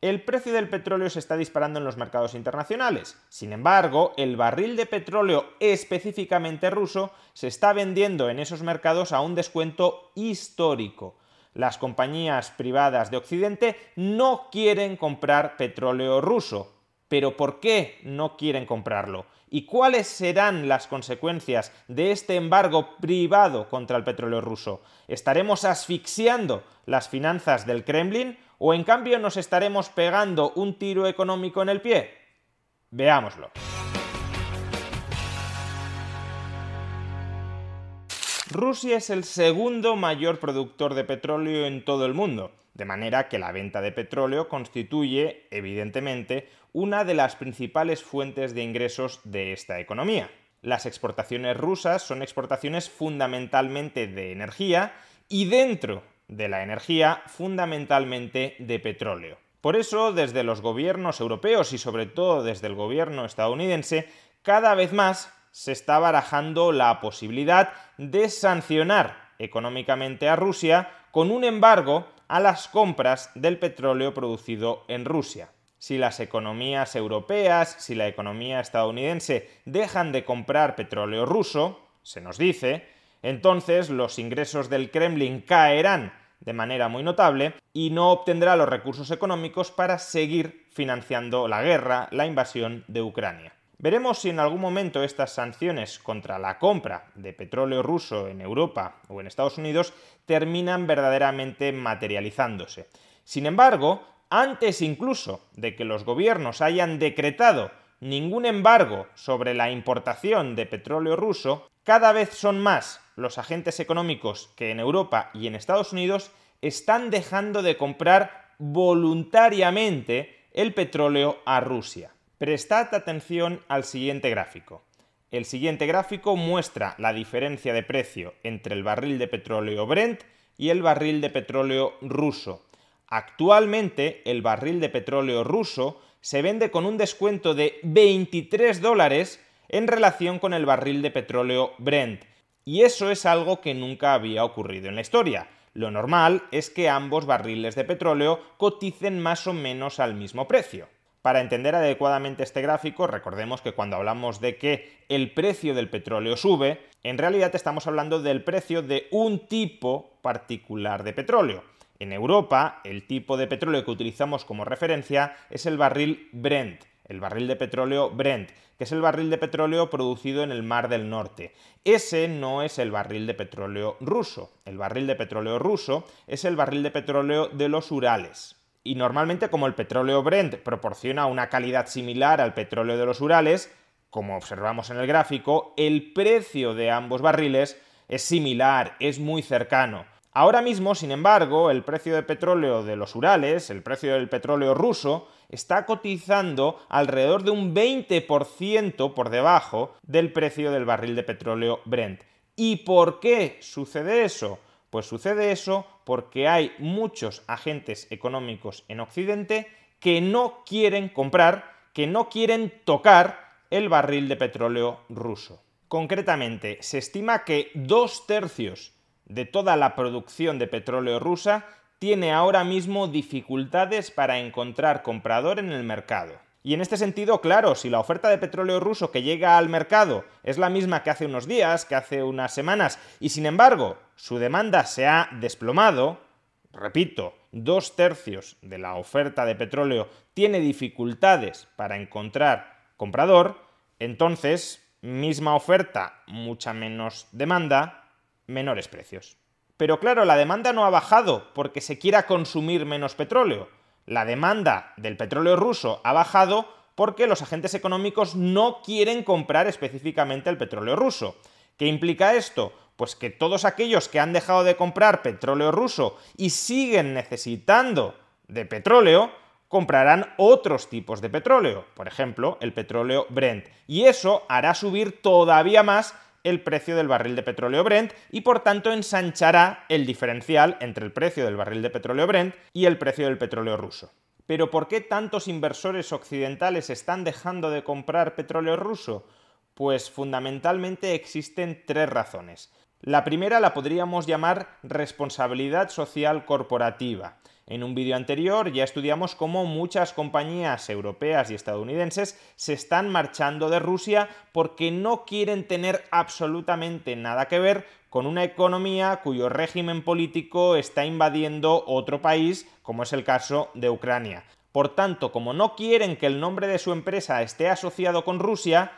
El precio del petróleo se está disparando en los mercados internacionales. Sin embargo, el barril de petróleo específicamente ruso se está vendiendo en esos mercados a un descuento histórico. Las compañías privadas de Occidente no quieren comprar petróleo ruso. ¿Pero por qué no quieren comprarlo? ¿Y cuáles serán las consecuencias de este embargo privado contra el petróleo ruso? ¿Estaremos asfixiando las finanzas del Kremlin o en cambio nos estaremos pegando un tiro económico en el pie? Veámoslo. Rusia es el segundo mayor productor de petróleo en todo el mundo, de manera que la venta de petróleo constituye, evidentemente, una de las principales fuentes de ingresos de esta economía. Las exportaciones rusas son exportaciones fundamentalmente de energía y dentro de la energía fundamentalmente de petróleo. Por eso, desde los gobiernos europeos y sobre todo desde el gobierno estadounidense, cada vez más se está barajando la posibilidad de sancionar económicamente a Rusia con un embargo a las compras del petróleo producido en Rusia. Si las economías europeas, si la economía estadounidense dejan de comprar petróleo ruso, se nos dice, entonces los ingresos del Kremlin caerán de manera muy notable y no obtendrá los recursos económicos para seguir financiando la guerra, la invasión de Ucrania. Veremos si en algún momento estas sanciones contra la compra de petróleo ruso en Europa o en Estados Unidos terminan verdaderamente materializándose. Sin embargo, antes incluso de que los gobiernos hayan decretado ningún embargo sobre la importación de petróleo ruso, cada vez son más los agentes económicos que en Europa y en Estados Unidos están dejando de comprar voluntariamente el petróleo a Rusia. Prestad atención al siguiente gráfico. El siguiente gráfico muestra la diferencia de precio entre el barril de petróleo Brent y el barril de petróleo ruso. Actualmente el barril de petróleo ruso se vende con un descuento de 23 dólares en relación con el barril de petróleo Brent. Y eso es algo que nunca había ocurrido en la historia. Lo normal es que ambos barriles de petróleo coticen más o menos al mismo precio. Para entender adecuadamente este gráfico, recordemos que cuando hablamos de que el precio del petróleo sube, en realidad estamos hablando del precio de un tipo particular de petróleo. En Europa, el tipo de petróleo que utilizamos como referencia es el barril Brent. el barril de petróleo Brent, que es el barril de petróleo producido en el Mar del Norte. Ese no es el barril de petróleo ruso. El barril de petróleo ruso es el barril de petróleo de los Urales. Y normalmente como el petróleo Brent proporciona una calidad similar al petróleo de los Urales, como observamos en el gráfico, el precio de ambos barriles es similar, es muy cercano. Ahora mismo, sin embargo, el precio de petróleo de los Urales, el precio del petróleo ruso, está cotizando alrededor de un 20% por debajo del precio del barril de petróleo Brent. ¿Y por qué sucede eso? Pues sucede eso porque hay muchos agentes económicos en Occidente que no quieren comprar, que no quieren tocar el barril de petróleo ruso. Concretamente, se estima que dos tercios de toda la producción de petróleo rusa tiene ahora mismo dificultades para encontrar comprador en el mercado. Y en este sentido, claro, si la oferta de petróleo ruso que llega al mercado es la misma que hace unos días, que hace unas semanas, y sin embargo su demanda se ha desplomado, repito, dos tercios de la oferta de petróleo tiene dificultades para encontrar comprador, entonces, misma oferta, mucha menos demanda, menores precios. Pero claro, la demanda no ha bajado porque se quiera consumir menos petróleo. La demanda del petróleo ruso ha bajado porque los agentes económicos no quieren comprar específicamente el petróleo ruso. ¿Qué implica esto? Pues que todos aquellos que han dejado de comprar petróleo ruso y siguen necesitando de petróleo, comprarán otros tipos de petróleo, por ejemplo, el petróleo Brent. Y eso hará subir todavía más el precio del barril de petróleo Brent y por tanto ensanchará el diferencial entre el precio del barril de petróleo Brent y el precio del petróleo ruso. Pero ¿por qué tantos inversores occidentales están dejando de comprar petróleo ruso? Pues fundamentalmente existen tres razones. La primera la podríamos llamar responsabilidad social corporativa. En un vídeo anterior ya estudiamos cómo muchas compañías europeas y estadounidenses se están marchando de Rusia porque no quieren tener absolutamente nada que ver con una economía cuyo régimen político está invadiendo otro país, como es el caso de Ucrania. Por tanto, como no quieren que el nombre de su empresa esté asociado con Rusia,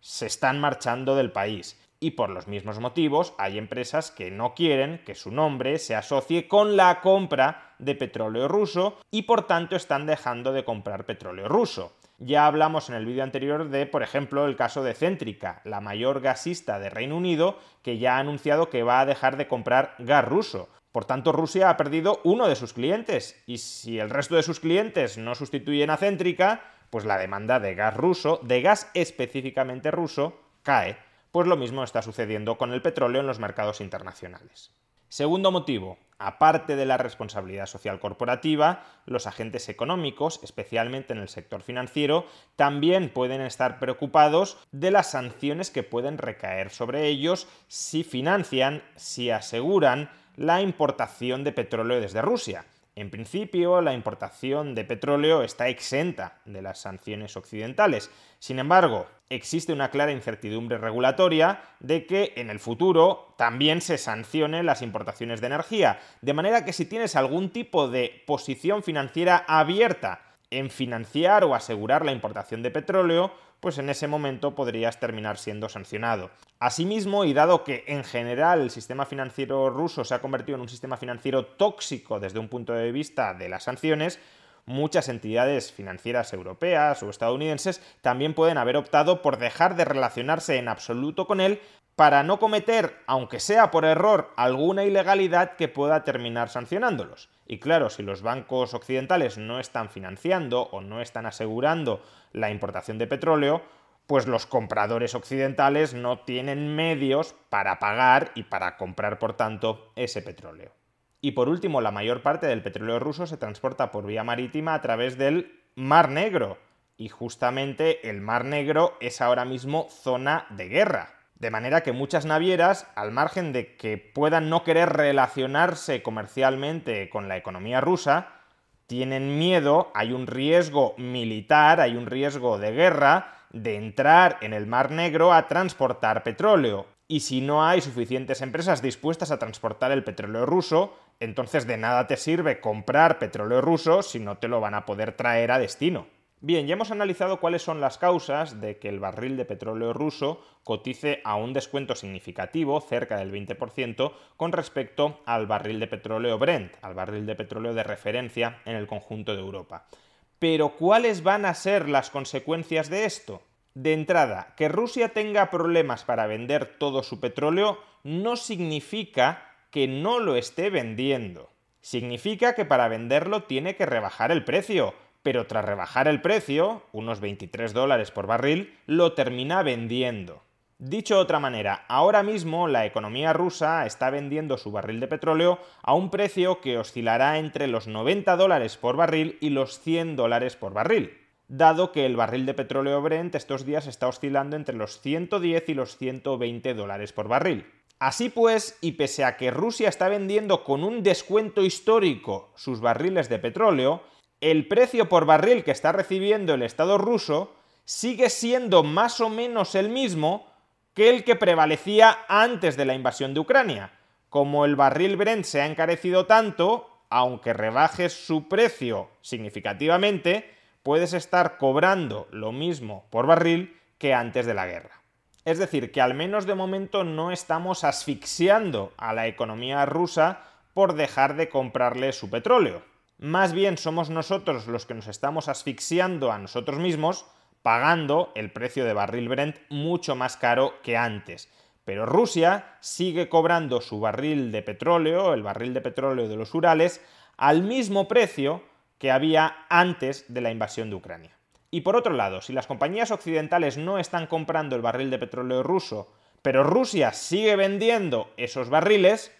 se están marchando del país y por los mismos motivos hay empresas que no quieren que su nombre se asocie con la compra de petróleo ruso y por tanto están dejando de comprar petróleo ruso. Ya hablamos en el vídeo anterior de, por ejemplo, el caso de Céntrica, la mayor gasista de Reino Unido, que ya ha anunciado que va a dejar de comprar gas ruso. Por tanto, Rusia ha perdido uno de sus clientes, y si el resto de sus clientes no sustituyen a Céntrica, pues la demanda de gas ruso, de gas específicamente ruso, cae. Pues lo mismo está sucediendo con el petróleo en los mercados internacionales. Segundo motivo, aparte de la responsabilidad social corporativa, los agentes económicos, especialmente en el sector financiero, también pueden estar preocupados de las sanciones que pueden recaer sobre ellos si financian, si aseguran la importación de petróleo desde Rusia. En principio, la importación de petróleo está exenta de las sanciones occidentales. Sin embargo, existe una clara incertidumbre regulatoria de que en el futuro también se sancionen las importaciones de energía. De manera que si tienes algún tipo de posición financiera abierta en financiar o asegurar la importación de petróleo, pues en ese momento podrías terminar siendo sancionado. Asimismo, y dado que en general el sistema financiero ruso se ha convertido en un sistema financiero tóxico desde un punto de vista de las sanciones, muchas entidades financieras europeas o estadounidenses también pueden haber optado por dejar de relacionarse en absoluto con él para no cometer, aunque sea por error, alguna ilegalidad que pueda terminar sancionándolos. Y claro, si los bancos occidentales no están financiando o no están asegurando la importación de petróleo, pues los compradores occidentales no tienen medios para pagar y para comprar, por tanto, ese petróleo. Y por último, la mayor parte del petróleo ruso se transporta por vía marítima a través del Mar Negro. Y justamente el Mar Negro es ahora mismo zona de guerra. De manera que muchas navieras, al margen de que puedan no querer relacionarse comercialmente con la economía rusa, tienen miedo, hay un riesgo militar, hay un riesgo de guerra, de entrar en el Mar Negro a transportar petróleo. Y si no hay suficientes empresas dispuestas a transportar el petróleo ruso, entonces de nada te sirve comprar petróleo ruso si no te lo van a poder traer a destino. Bien, ya hemos analizado cuáles son las causas de que el barril de petróleo ruso cotice a un descuento significativo, cerca del 20%, con respecto al barril de petróleo Brent, al barril de petróleo de referencia en el conjunto de Europa. Pero ¿cuáles van a ser las consecuencias de esto? De entrada, que Rusia tenga problemas para vender todo su petróleo no significa que no lo esté vendiendo. Significa que para venderlo tiene que rebajar el precio pero tras rebajar el precio, unos 23 dólares por barril, lo termina vendiendo. Dicho de otra manera, ahora mismo la economía rusa está vendiendo su barril de petróleo a un precio que oscilará entre los 90 dólares por barril y los 100 dólares por barril, dado que el barril de petróleo Brent estos días está oscilando entre los 110 y los 120 dólares por barril. Así pues, y pese a que Rusia está vendiendo con un descuento histórico sus barriles de petróleo, el precio por barril que está recibiendo el Estado ruso sigue siendo más o menos el mismo que el que prevalecía antes de la invasión de Ucrania. Como el barril Brent se ha encarecido tanto, aunque rebajes su precio significativamente, puedes estar cobrando lo mismo por barril que antes de la guerra. Es decir, que al menos de momento no estamos asfixiando a la economía rusa por dejar de comprarle su petróleo. Más bien somos nosotros los que nos estamos asfixiando a nosotros mismos pagando el precio de barril Brent mucho más caro que antes. Pero Rusia sigue cobrando su barril de petróleo, el barril de petróleo de los Urales, al mismo precio que había antes de la invasión de Ucrania. Y por otro lado, si las compañías occidentales no están comprando el barril de petróleo ruso, pero Rusia sigue vendiendo esos barriles,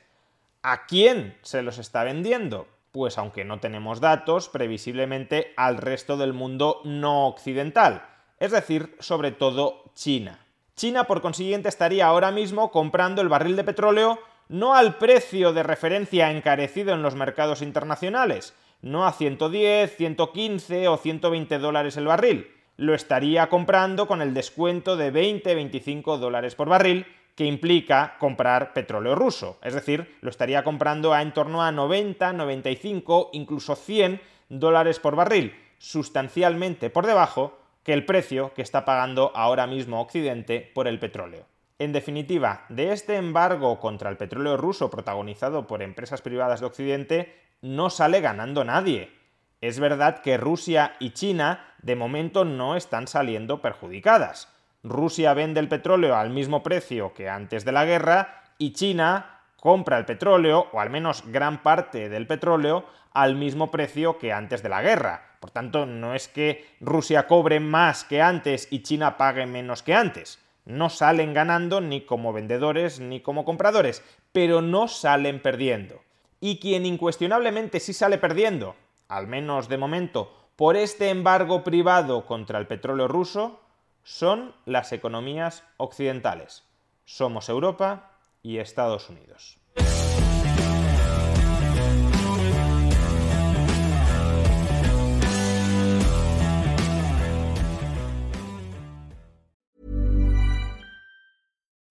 ¿a quién se los está vendiendo? Pues aunque no tenemos datos, previsiblemente al resto del mundo no occidental, es decir, sobre todo China. China, por consiguiente, estaría ahora mismo comprando el barril de petróleo no al precio de referencia encarecido en los mercados internacionales, no a 110, 115 o 120 dólares el barril, lo estaría comprando con el descuento de 20-25 dólares por barril que implica comprar petróleo ruso. Es decir, lo estaría comprando a en torno a 90, 95, incluso 100 dólares por barril, sustancialmente por debajo que el precio que está pagando ahora mismo Occidente por el petróleo. En definitiva, de este embargo contra el petróleo ruso protagonizado por empresas privadas de Occidente no sale ganando nadie. Es verdad que Rusia y China de momento no están saliendo perjudicadas. Rusia vende el petróleo al mismo precio que antes de la guerra y China compra el petróleo, o al menos gran parte del petróleo, al mismo precio que antes de la guerra. Por tanto, no es que Rusia cobre más que antes y China pague menos que antes. No salen ganando ni como vendedores ni como compradores, pero no salen perdiendo. Y quien incuestionablemente sí sale perdiendo, al menos de momento, por este embargo privado contra el petróleo ruso, son las economías occidentales. Somos Europa y Estados Unidos.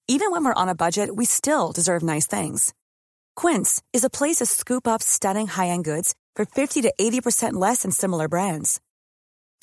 Even when we're on a budget, we still deserve nice things. Quince is a place to scoop up stunning high-end goods for 50 to 80% less than similar brands.